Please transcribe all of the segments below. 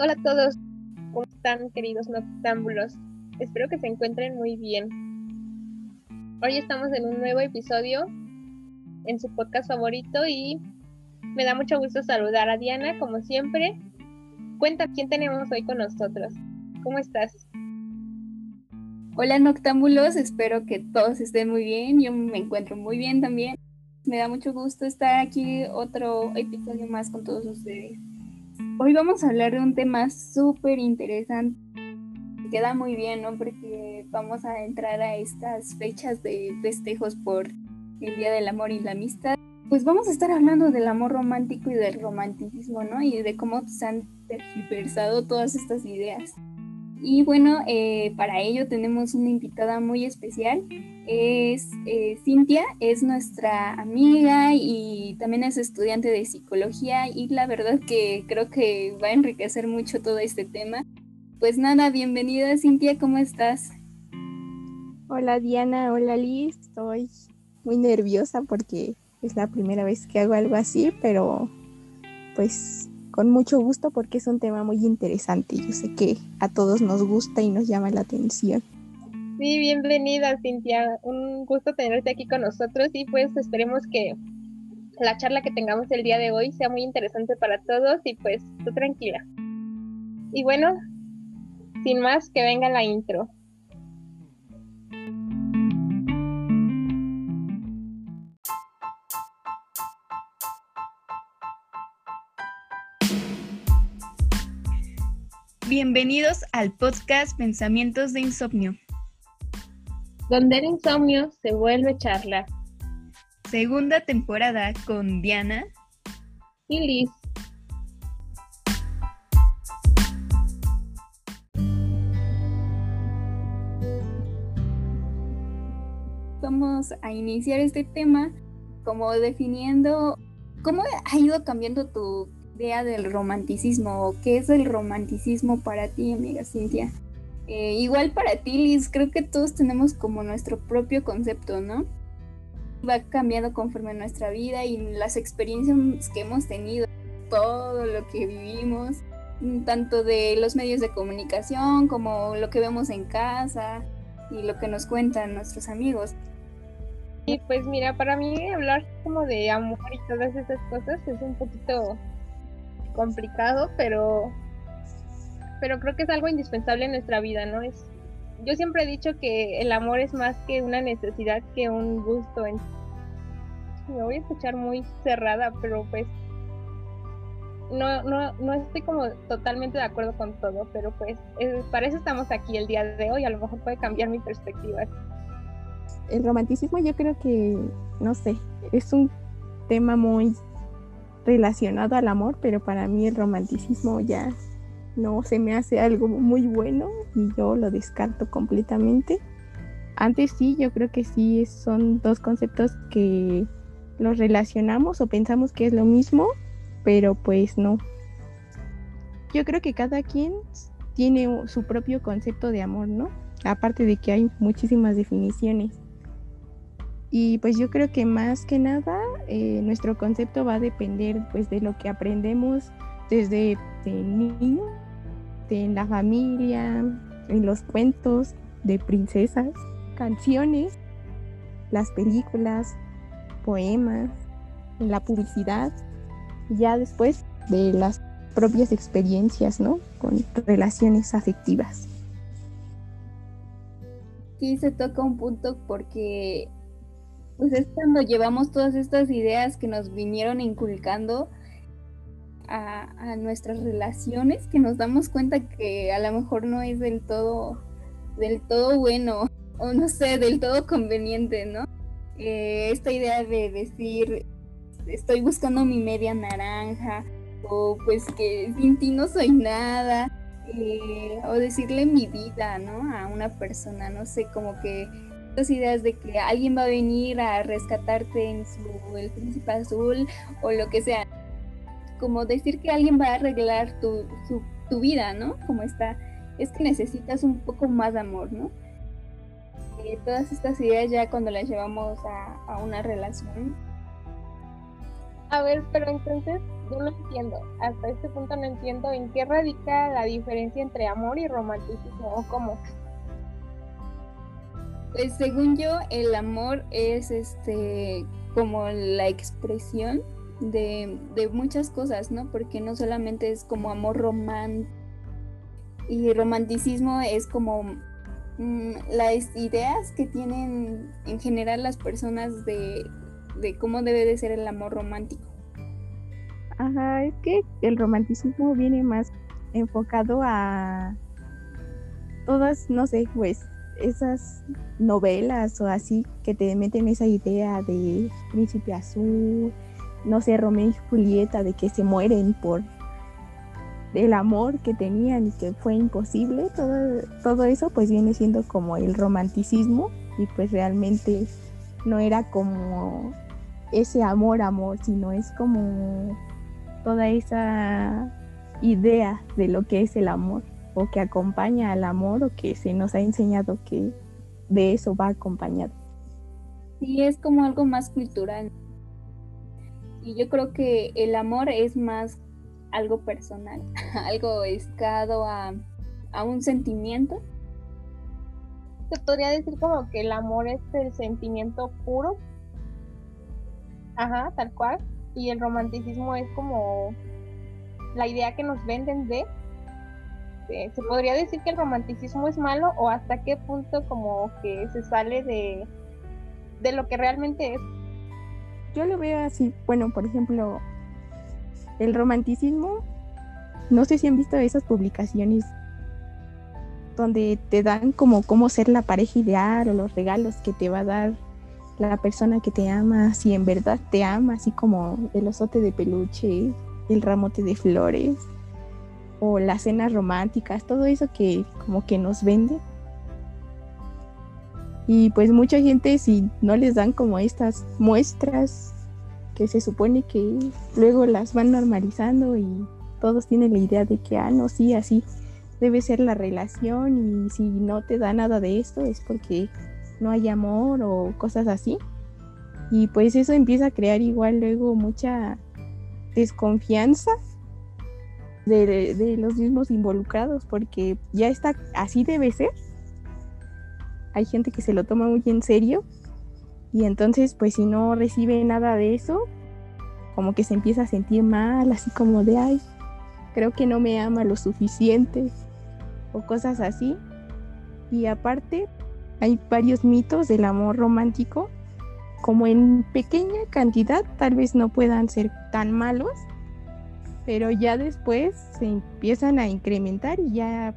hola a todos. ¿Cómo están, queridos noctámbulos? Espero que se encuentren muy bien. Hoy estamos en un nuevo episodio en su podcast favorito y me da mucho gusto saludar a Diana, como siempre. Cuenta quién tenemos hoy con nosotros. ¿Cómo estás? Hola noctámbulos, espero que todos estén muy bien. Yo me encuentro muy bien también. Me da mucho gusto estar aquí otro episodio más con todos ustedes. Hoy vamos a hablar de un tema súper interesante. Queda muy bien, ¿no? Porque vamos a entrar a estas fechas de festejos por el Día del Amor y la Amistad. Pues vamos a estar hablando del amor romántico y del romanticismo, ¿no? Y de cómo se han tergiversado todas estas ideas. Y bueno, eh, para ello tenemos una invitada muy especial. Es eh, Cintia, es nuestra amiga y también es estudiante de psicología y la verdad que creo que va a enriquecer mucho todo este tema. Pues nada, bienvenida Cintia, ¿cómo estás? Hola Diana, hola Liz, estoy muy nerviosa porque es la primera vez que hago algo así, pero pues con mucho gusto porque es un tema muy interesante. Yo sé que a todos nos gusta y nos llama la atención. Sí, bienvenida Cintia. Un gusto tenerte aquí con nosotros y pues esperemos que la charla que tengamos el día de hoy sea muy interesante para todos y pues tú tranquila. Y bueno, sin más, que venga la intro. Bienvenidos al podcast Pensamientos de Insomnio. Donde el insomnio se vuelve charla. Segunda temporada con Diana y Liz. Vamos a iniciar este tema como definiendo cómo ha ido cambiando tu idea del romanticismo o qué es el romanticismo para ti, amiga Cintia. Eh, igual para ti, Liz, creo que todos tenemos como nuestro propio concepto, ¿no? Va cambiando conforme nuestra vida y las experiencias que hemos tenido, todo lo que vivimos, tanto de los medios de comunicación como lo que vemos en casa y lo que nos cuentan nuestros amigos. Y pues mira, para mí hablar como de amor y todas esas cosas es un poquito complicado, pero, pero creo que es algo indispensable en nuestra vida, ¿no? Es, yo siempre he dicho que el amor es más que una necesidad que un gusto. Me voy a escuchar muy cerrada, pero pues no, no, no estoy como totalmente de acuerdo con todo, pero pues para eso estamos aquí el día de hoy, a lo mejor puede cambiar mi perspectiva. El romanticismo yo creo que, no sé, es un tema muy relacionado al amor, pero para mí el romanticismo ya no se me hace algo muy bueno y yo lo descarto completamente. Antes sí, yo creo que sí son dos conceptos que los relacionamos o pensamos que es lo mismo, pero pues no. Yo creo que cada quien tiene su propio concepto de amor, ¿no? Aparte de que hay muchísimas definiciones. Y pues yo creo que más que nada eh, nuestro concepto va a depender pues de lo que aprendemos desde niño, en la familia, en los cuentos de princesas, canciones, las películas, poemas, en la publicidad, ya después de las propias experiencias, ¿no? Con relaciones afectivas. Aquí se toca un punto porque pues es cuando llevamos todas estas ideas que nos vinieron inculcando a, nuestras relaciones que nos damos cuenta que a lo mejor no es del todo, del todo bueno o no sé, del todo conveniente, ¿no? Eh, esta idea de decir, estoy buscando mi media naranja o pues que sin ti no soy nada. Eh, o decirle mi vida, ¿no? A una persona, no sé, como que ideas de que alguien va a venir a rescatarte en su el príncipe azul o lo que sea. Como decir que alguien va a arreglar tu, tu vida, ¿no? Como está. Es que necesitas un poco más de amor, ¿no? Eh, todas estas ideas ya cuando las llevamos a, a una relación, A ver, pero entonces yo no entiendo, hasta este punto no entiendo en qué radica la diferencia entre amor y romanticismo o cómo. Pues según yo, el amor es este como la expresión de, de muchas cosas, ¿no? Porque no solamente es como amor romántico y romanticismo es como mm, las ideas que tienen en general las personas de, de cómo debe de ser el amor romántico. Ajá, es que el romanticismo viene más enfocado a todas, no sé, pues esas novelas o así que te meten esa idea de príncipe azul, no sé, Romeo y Julieta, de que se mueren por el amor que tenían y que fue imposible, todo, todo eso pues viene siendo como el romanticismo y pues realmente no era como ese amor, amor, sino es como toda esa idea de lo que es el amor o que acompaña al amor o que se nos ha enseñado que de eso va acompañado. Sí, es como algo más cultural. Y yo creo que el amor es más algo personal, algo escado a, a un sentimiento. Se podría decir como que el amor es el sentimiento puro. Ajá, tal cual. Y el romanticismo es como la idea que nos venden de se podría decir que el romanticismo es malo o hasta qué punto como que se sale de, de lo que realmente es. Yo lo veo así, bueno, por ejemplo, el romanticismo, no sé si han visto esas publicaciones donde te dan como cómo ser la pareja ideal o los regalos que te va a dar la persona que te ama, si en verdad te ama, así como el osote de peluche, el ramote de flores o las cenas románticas, todo eso que como que nos vende. Y pues mucha gente si no les dan como estas muestras que se supone que luego las van normalizando y todos tienen la idea de que, ah, no, sí, así debe ser la relación y si no te da nada de esto es porque no hay amor o cosas así. Y pues eso empieza a crear igual luego mucha desconfianza de, los mismos involucrados, porque ya está, así debe ser. Hay gente que se lo toma muy en serio y entonces pues si no recibe nada de eso, como que se empieza a sentir mal, así como de, ay, creo que no me ama lo suficiente o cosas así. Y aparte, hay varios mitos del amor romántico, como en pequeña cantidad tal vez no puedan ser tan malos, pero ya después se empiezan a incrementar y ya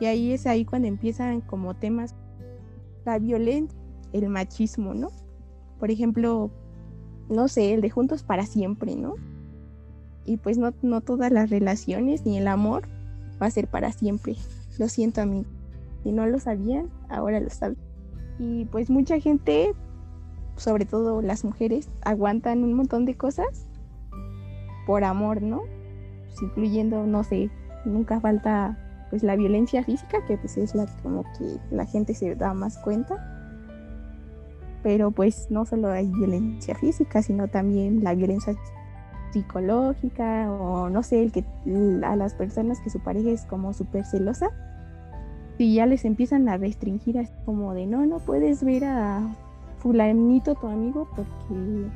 y ahí es ahí cuando empiezan como temas la violencia, el machismo, ¿no? Por ejemplo, no sé, el de juntos para siempre, ¿no? Y pues no, no todas las relaciones ni el amor va a ser para siempre. Lo siento a mí. Si no lo sabían, ahora lo saben. Y pues mucha gente, sobre todo las mujeres, aguantan un montón de cosas por amor, ¿no? Pues, incluyendo, no sé, nunca falta pues la violencia física, que pues es la como que la gente se da más cuenta. Pero pues no solo hay violencia física, sino también la violencia psicológica o no sé, el que a las personas que su pareja es como súper celosa, y ya les empiezan a restringir así como de no, no puedes ver a fulanito tu amigo porque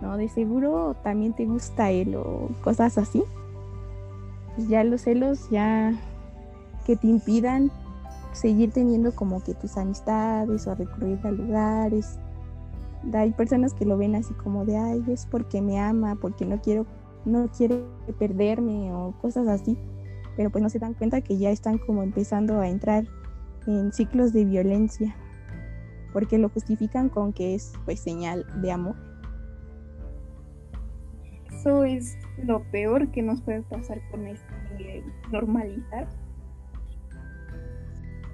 no, de seguro también te gusta él o cosas así. Pues ya los celos ya que te impidan seguir teniendo como que tus amistades o recurrir a lugares. Hay personas que lo ven así como de, ay, es porque me ama, porque no quiero, no quiere perderme o cosas así. Pero pues no se dan cuenta que ya están como empezando a entrar en ciclos de violencia, porque lo justifican con que es pues señal de amor. Eso es lo peor que nos puede pasar con este normalizar.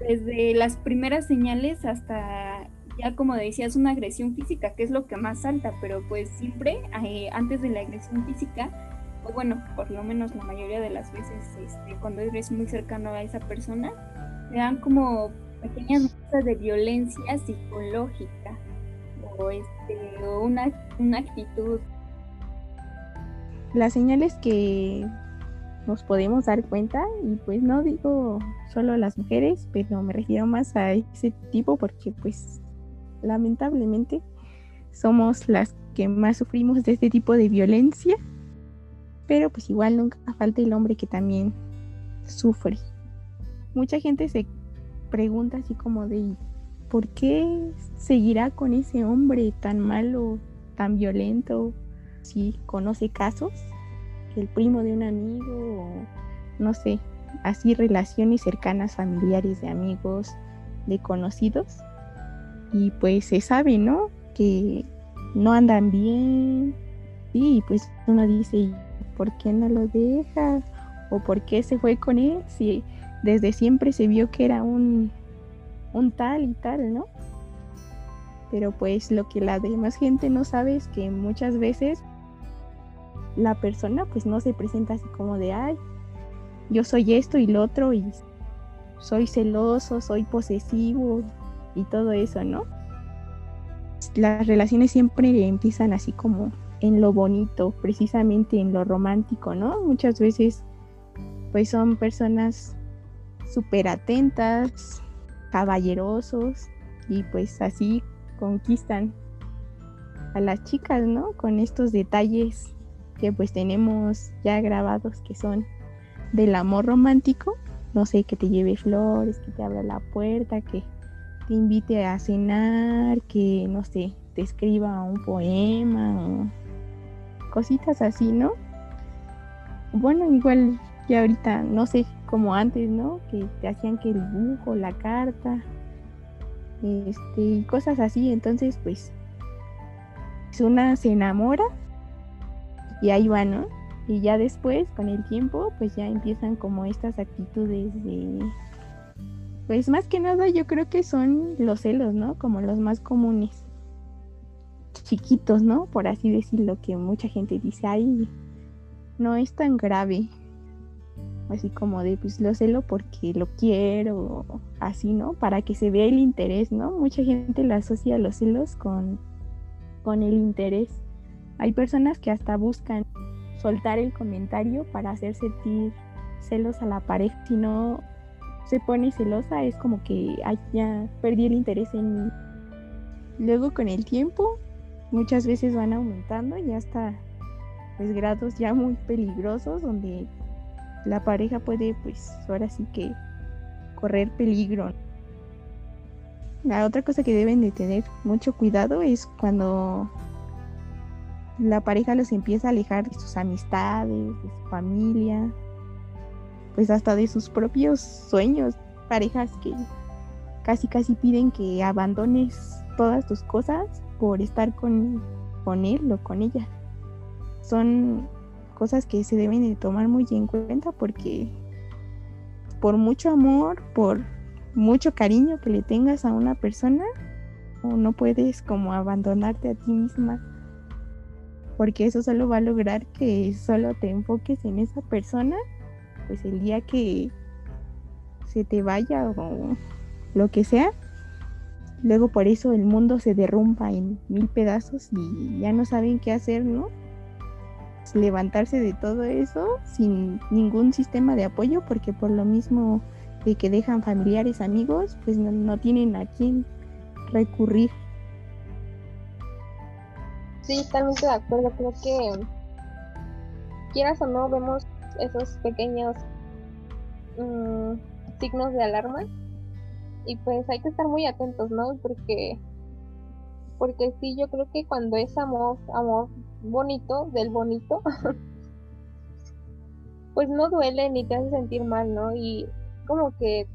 Desde las primeras señales hasta ya como decías una agresión física, que es lo que más salta, pero pues siempre eh, antes de la agresión física, o bueno, por lo menos la mayoría de las veces este, cuando eres muy cercano a esa persona, te dan como pequeñas muestras de violencia psicológica o, este, o una, una actitud las señales que nos podemos dar cuenta, y pues no digo solo las mujeres, pero me refiero más a ese tipo porque pues lamentablemente somos las que más sufrimos de este tipo de violencia, pero pues igual nunca falta el hombre que también sufre. Mucha gente se pregunta así como de ¿por qué seguirá con ese hombre tan malo, tan violento? Si conoce casos, el primo de un amigo o no sé, así relaciones cercanas, familiares, de amigos, de conocidos. Y pues se sabe, ¿no? Que no andan bien. Y pues uno dice, ¿por qué no lo deja? ¿O por qué se fue con él? Si desde siempre se vio que era un, un tal y tal, ¿no? Pero pues lo que la demás gente no sabe es que muchas veces la persona pues no se presenta así como de, ay, yo soy esto y lo otro y soy celoso, soy posesivo y todo eso, ¿no? Las relaciones siempre empiezan así como en lo bonito, precisamente en lo romántico, ¿no? Muchas veces pues son personas súper atentas, caballerosos y pues así conquistan a las chicas, ¿no? Con estos detalles que pues tenemos ya grabados que son del amor romántico, no sé, que te lleve flores, que te abra la puerta, que te invite a cenar, que no sé, te escriba un poema o cositas así, ¿no? Bueno, igual ya ahorita, no sé, como antes, ¿no? Que te hacían que el dibujo, la carta, este, y cosas así. Entonces, pues, una se enamora y ahí va, ¿no? Y ya después, con el tiempo, pues ya empiezan como estas actitudes de... Pues más que nada yo creo que son los celos, ¿no? Como los más comunes. Chiquitos, ¿no? Por así decirlo, que mucha gente dice, ay, no es tan grave así como de pues lo celo porque lo quiero, así, ¿no? Para que se vea el interés, ¿no? Mucha gente la asocia los celos con, con el interés. Hay personas que hasta buscan soltar el comentario para hacer sentir celos a la pareja. Si no se pone celosa, es como que ay, ya perdí el interés en mí. Luego con el tiempo, muchas veces van aumentando y hasta pues grados ya muy peligrosos donde la pareja puede, pues, ahora sí que correr peligro. La otra cosa que deben de tener mucho cuidado es cuando la pareja los empieza a alejar de sus amistades, de su familia, pues hasta de sus propios sueños. Parejas que casi casi piden que abandones todas tus cosas por estar con, él o con ella. Son cosas que se deben de tomar muy en cuenta porque por mucho amor, por mucho cariño que le tengas a una persona, no puedes como abandonarte a ti misma porque eso solo va a lograr que solo te enfoques en esa persona, pues el día que se te vaya o lo que sea, luego por eso el mundo se derrumba en mil pedazos y ya no saben qué hacer, ¿no? levantarse de todo eso sin ningún sistema de apoyo porque por lo mismo de que dejan familiares, amigos, pues no, tienen a quién recurrir. Sí, totalmente de acuerdo. Creo que quieras o no vemos esos pequeños mm, signos de alarma y pues hay que estar muy atentos, ¿no? Porque porque sí, yo creo que cuando es amor, amor bonito, del bonito, pues no duele ni te hace sentir mal, ¿no? Y como que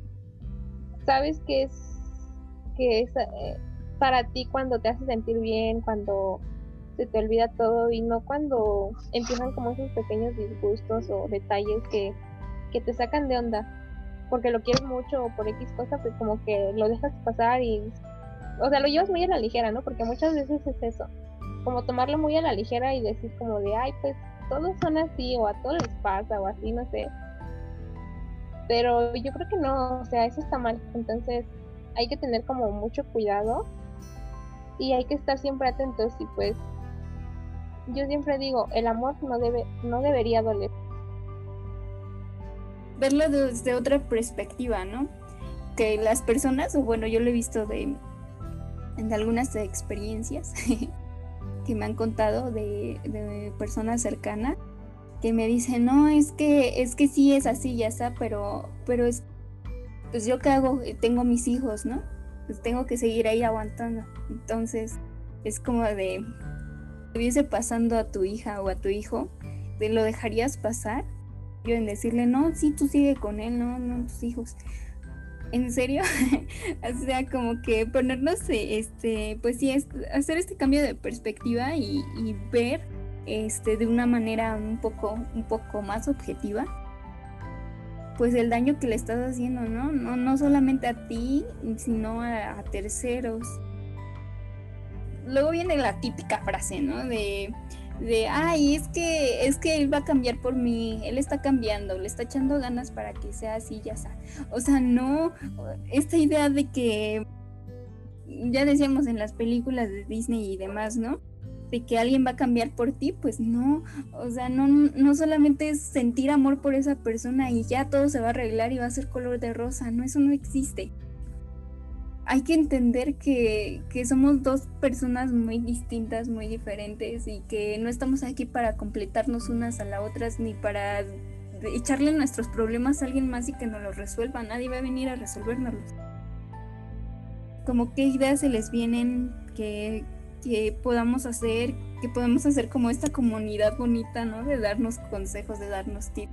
sabes que es que es eh, para ti cuando te hace sentir bien, cuando se te olvida todo y no cuando empiezan como esos pequeños disgustos o detalles que, que te sacan de onda porque lo quieres mucho o por X cosa, pues como que lo dejas pasar y, o sea, lo llevas muy a la ligera, ¿no? Porque muchas veces es eso, como tomarlo muy a la ligera y decir como de, ay, pues todos son así o a todos les pasa o así, no sé. Pero yo creo que no, o sea, eso está mal. Entonces hay que tener como mucho cuidado y hay que estar siempre atentos y pues yo siempre digo, el amor no debe, no debería doler. Verlo desde otra perspectiva, ¿no? Que las personas, o bueno, yo lo he visto de en algunas experiencias que me han contado de, de personas cercanas que me dicen, no, es que, es que sí es así, ya está, pero, pero es, pues yo qué hago, tengo mis hijos, ¿no? Pues tengo que seguir ahí aguantando. Entonces, es como de, estuviese pasando a tu hija o a tu hijo, ¿te lo dejarías pasar? Yo en decirle, no, sí, tú sigue con él, no, no, tus hijos. ¿En serio? o sea, como que ponernos, este, pues sí, hacer este cambio de perspectiva y, y ver este, de una manera un poco, un poco más objetiva, pues el daño que le estás haciendo, ¿no? No, no solamente a ti, sino a, terceros. Luego viene la típica frase, ¿no? De, de, ay, es que, es que él va a cambiar por mí, él está cambiando, le está echando ganas para que sea así, ya sea. O sea, no, esta idea de que, ya decíamos en las películas de Disney y demás, ¿no? de que alguien va a cambiar por ti, pues no, o sea, no, no solamente es sentir amor por esa persona y ya todo se va a arreglar y va a ser color de rosa, no, eso no existe. Hay que entender que, que somos dos personas muy distintas, muy diferentes y que no estamos aquí para completarnos unas a las otras ni para echarle nuestros problemas a alguien más y que nos los resuelva, nadie va a venir a resolvérnoslos. Como qué ideas se les vienen, que, que podamos hacer, que podemos hacer como esta comunidad bonita, ¿no? De darnos consejos, de darnos tips.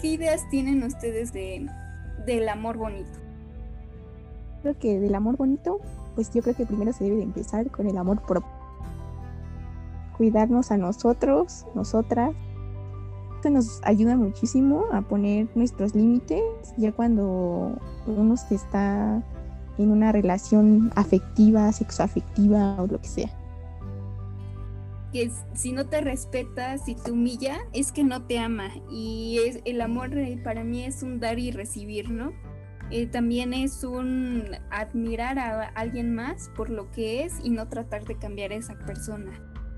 ¿Qué ideas tienen ustedes de, del amor bonito? Creo que del amor bonito, pues yo creo que primero se debe de empezar con el amor propio. Cuidarnos a nosotros, nosotras. Esto nos ayuda muchísimo a poner nuestros límites ya cuando uno se está en una relación afectiva, sexoafectiva o lo que sea. Que si no te respeta, si te humilla, es que no te ama. Y es, el amor eh, para mí es un dar y recibir, ¿no? Eh, también es un admirar a alguien más por lo que es y no tratar de cambiar esa persona.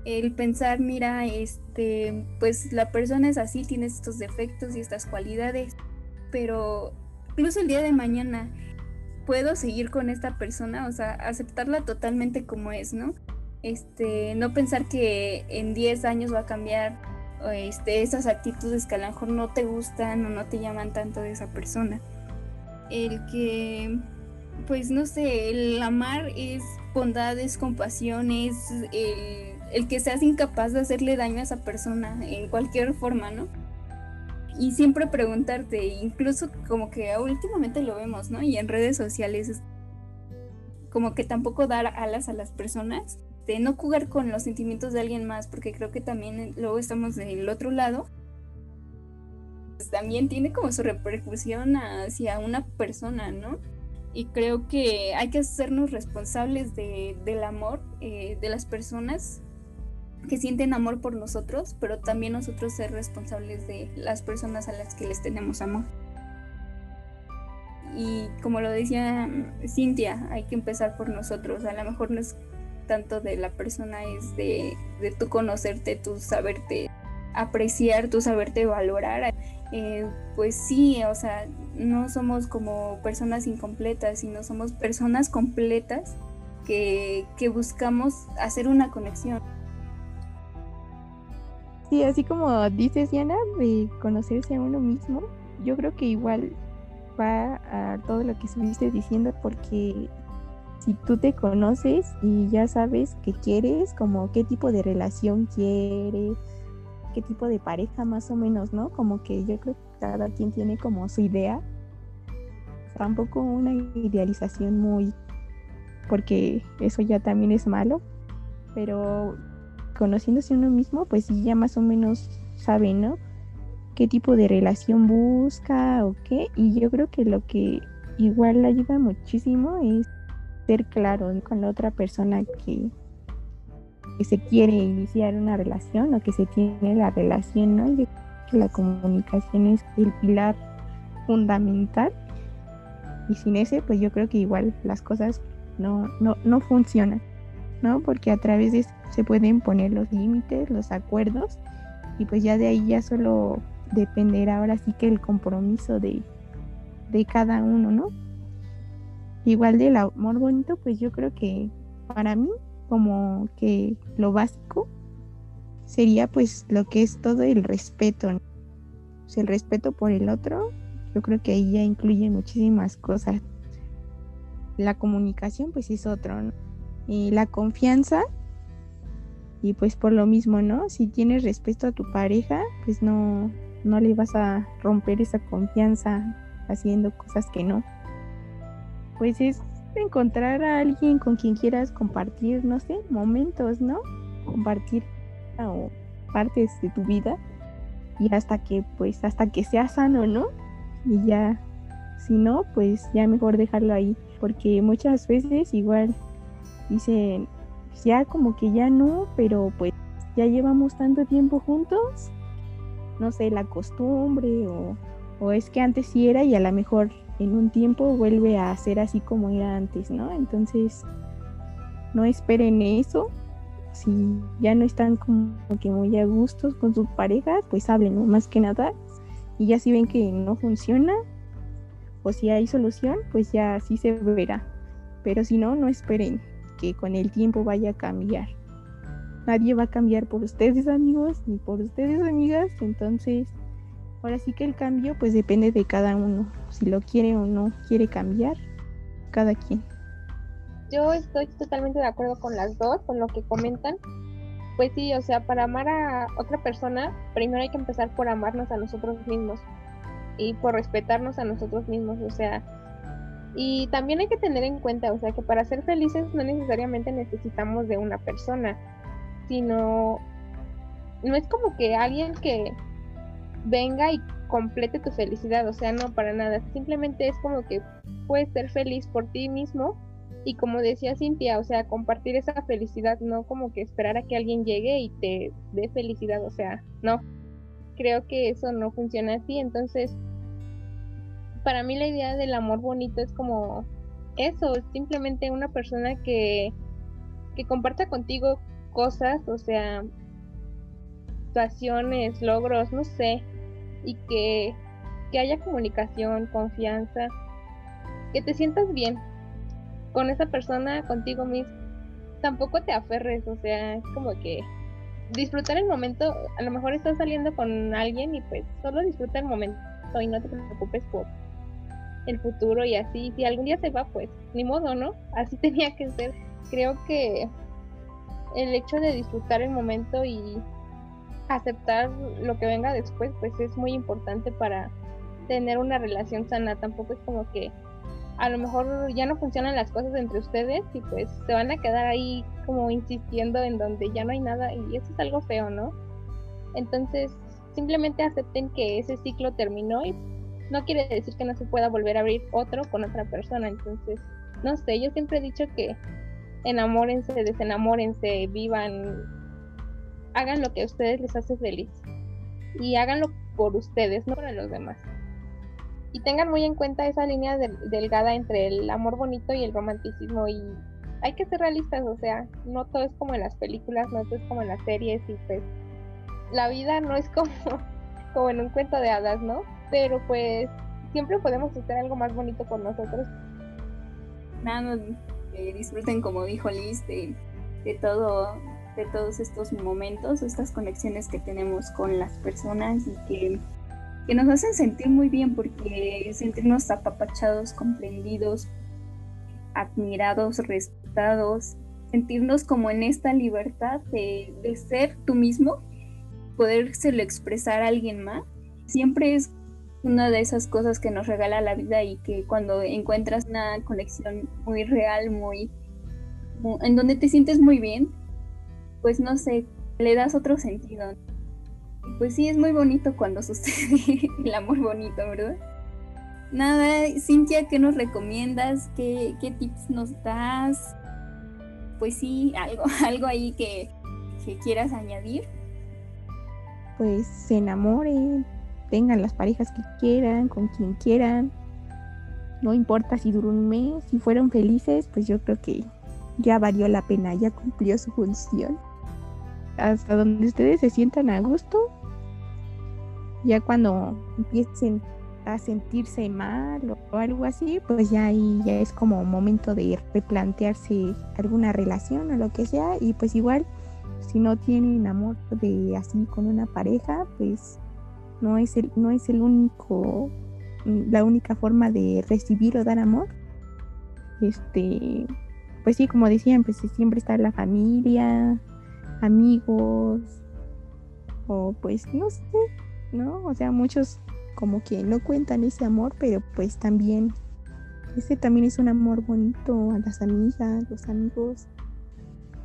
El pensar, mira, este, pues la persona es así, tiene estos defectos y estas cualidades, pero incluso el día de mañana puedo seguir con esta persona, o sea, aceptarla totalmente como es, ¿no? Este, no pensar que en 10 años va a cambiar este, esas actitudes que a lo mejor no te gustan o no te llaman tanto de esa persona. El que, pues no sé, el amar es bondad, es compasión, es el, el que seas incapaz de hacerle daño a esa persona en cualquier forma, ¿no? y siempre preguntarte, incluso como que últimamente lo vemos, ¿no? Y en redes sociales como que tampoco dar alas a las personas, de no jugar con los sentimientos de alguien más, porque creo que también luego estamos del otro lado. Pues también tiene como su repercusión hacia una persona, ¿no? Y creo que hay que hacernos responsables de, del amor eh, de las personas que sienten amor por nosotros, pero también nosotros ser responsables de las personas a las que les tenemos amor. Y como lo decía Cintia, hay que empezar por nosotros. A lo mejor no es tanto de la persona, es de, de tú conocerte, tú saberte apreciar, tú saberte valorar. Eh, pues sí, o sea, no somos como personas incompletas, sino somos personas completas que, que buscamos hacer una conexión. Sí, así como dices, Diana, de conocerse a uno mismo, yo creo que igual va a todo lo que estuviste diciendo, porque si tú te conoces y ya sabes qué quieres, como qué tipo de relación quieres, qué tipo de pareja más o menos, ¿no? Como que yo creo que cada quien tiene como su idea. Tampoco una idealización muy, porque eso ya también es malo, pero conociéndose uno mismo, pues ya más o menos sabe, ¿no? Qué tipo de relación busca o qué. Y yo creo que lo que igual ayuda muchísimo es ser claro con la otra persona que, que se quiere iniciar una relación o que se tiene la relación, ¿no? Y que la comunicación es el pilar fundamental. Y sin ese, pues yo creo que igual las cosas no, no, no funcionan. ¿no? Porque a través de eso se pueden poner los límites, los acuerdos y pues ya de ahí ya solo dependerá ahora sí que el compromiso de, de cada uno, ¿no? Igual del amor bonito, pues yo creo que para mí como que lo básico sería pues lo que es todo el respeto, el respeto por el otro, yo creo que ahí ya incluye muchísimas cosas. La comunicación pues es otro, ¿no? Y la confianza y pues por lo mismo, ¿no? Si tienes respeto a tu pareja, pues no, no le vas a romper esa confianza haciendo cosas que no. Pues es encontrar a alguien con quien quieras compartir, no sé, momentos, ¿no? Compartir o partes de tu vida y hasta que pues hasta que sea sano, ¿no? Y ya si no, pues ya mejor dejarlo ahí, porque muchas veces igual dicen ya como que ya no, pero pues ya llevamos tanto tiempo juntos, no sé, la costumbre o, o es que antes sí era y a lo mejor en un tiempo vuelve a ser así como era antes, ¿no? Entonces, no esperen eso. Si ya no están como que muy a gustos con sus parejas, pues hablen, Más que nada. Y ya si ven que no funciona o si hay solución, pues ya así se verá. Pero si no, no esperen que con el tiempo vaya a cambiar. Nadie va a cambiar por ustedes amigos ni por ustedes amigas, entonces ahora sí que el cambio pues depende de cada uno, si lo quiere o no quiere cambiar, cada quien. Yo estoy totalmente de acuerdo con las dos, con lo que comentan. Pues sí, o sea, para amar a otra persona, primero hay que empezar por amarnos a nosotros mismos y por respetarnos a nosotros mismos, o sea, y también hay que tener en cuenta, o sea, que para ser felices no necesariamente necesitamos de una persona, sino no es como que alguien que venga y complete tu felicidad, o sea, no para nada, simplemente es como que puedes ser feliz por ti mismo y como decía Cintia, o sea, compartir esa felicidad, no como que esperar a que alguien llegue y te dé felicidad, o sea, no, creo que eso no funciona así, entonces para mí la idea del amor bonito es como eso, simplemente una persona que, que comparta contigo cosas, o sea, situaciones, logros, no sé, y que, que haya comunicación, confianza, que te sientas bien con esa persona, contigo mismo. Tampoco te aferres, o sea, es como que disfrutar el momento, a lo mejor estás saliendo con alguien y pues solo disfruta el momento y no te preocupes por el futuro y así. Si algún día se va, pues ni modo, ¿no? Así tenía que ser. Creo que el hecho de disfrutar el momento y aceptar lo que venga después, pues es muy importante para tener una relación sana. Tampoco es como que a lo mejor ya no funcionan las cosas entre ustedes y pues se van a quedar ahí como insistiendo en donde ya no hay nada y eso es algo feo, ¿no? Entonces simplemente acepten que ese ciclo terminó y no quiere decir que no se pueda volver a abrir otro con otra persona. Entonces, no sé, yo siempre he dicho que enamórense, desenamórense, vivan, hagan lo que a ustedes les hace feliz y háganlo por ustedes, no para los demás. Y tengan muy en cuenta esa línea delgada entre el amor bonito y el romanticismo y hay que ser realistas, o sea, no todo es como en las películas, no todo es como en las series y pues la vida no es como, como en un cuento de hadas, ¿no? pero pues siempre podemos hacer algo más bonito con nosotros. Nada, eh, disfruten como dijo Liz de, todo de todos estos momentos, estas conexiones que tenemos con las personas y que, que nos hacen sentir muy bien porque sentirnos apapachados, comprendidos, admirados, respetados, sentirnos como en esta libertad de, ser tú mismo, podérselo expresar a alguien más, siempre es una de esas cosas que nos regala la vida y que cuando encuentras una conexión muy real, muy, en donde te sientes muy bien, pues no sé, le das otro sentido. Pues sí, es muy bonito cuando sucede el amor bonito, ¿verdad? Nada, Cintia, ¿qué nos recomiendas? ¿Qué, qué tips nos das? Pues sí, algo, algo ahí que, que quieras añadir. Pues se enamoren, tengan las parejas que quieran, con quien quieran. No importa si duró un mes, si fueron felices, pues yo creo que ya valió la pena, ya cumplió su función. Hasta donde ustedes se sientan a gusto, ya cuando empiecen a sentirse mal o algo así, pues ya ahí ya es como momento de replantearse alguna relación o lo que sea y pues igual si no tienen amor de así con una pareja, pues no es el no es el único la única forma de recibir o dar amor. Este, pues sí, como decían, pues siempre está la familia, amigos o pues no sé, ¿no? O sea, muchos como que no cuentan ese amor, pero pues también, ese también es un amor bonito a las amigas, los amigos.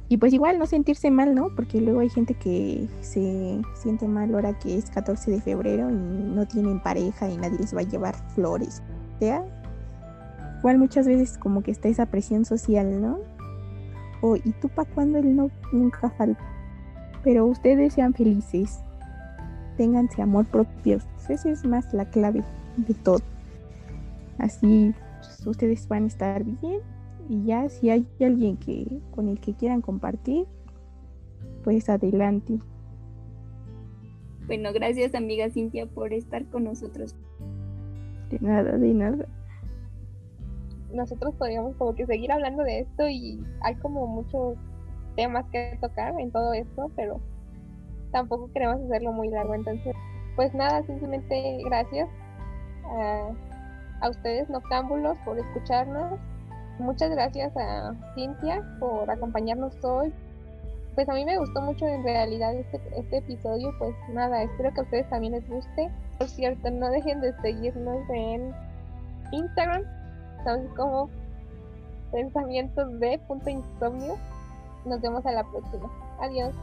Y pues igual no sentirse mal, ¿no? Porque luego hay gente que se siente mal ahora que es 14 de febrero y no tienen pareja y nadie les va a llevar flores. O sea, igual muchas veces como que está esa presión social, ¿no? ¿Y tú para cuándo él no nunca falta? Pero ustedes sean felices ténganse amor propio. Esa es más la clave de todo. Así pues, ustedes van a estar bien y ya si hay alguien que con el que quieran compartir, pues adelante. Bueno, gracias amiga Cintia por estar con nosotros. De nada, de nada. Nosotros podríamos como que seguir hablando de esto y hay como muchos temas que tocar en todo esto, pero tampoco queremos hacerlo muy largo. Entonces, pues nada, simplemente gracias a, a ustedes, noctámbulos, por escucharnos. Muchas gracias a Cintia por acompañarnos hoy. Pues a mí me gustó mucho en realidad este, este episodio. Pues nada, espero que a ustedes también les guste. Por cierto, no dejen de seguirnos en Instagram. Estamos como pensamientos de punto insomnio. Nos vemos a la próxima. Adiós.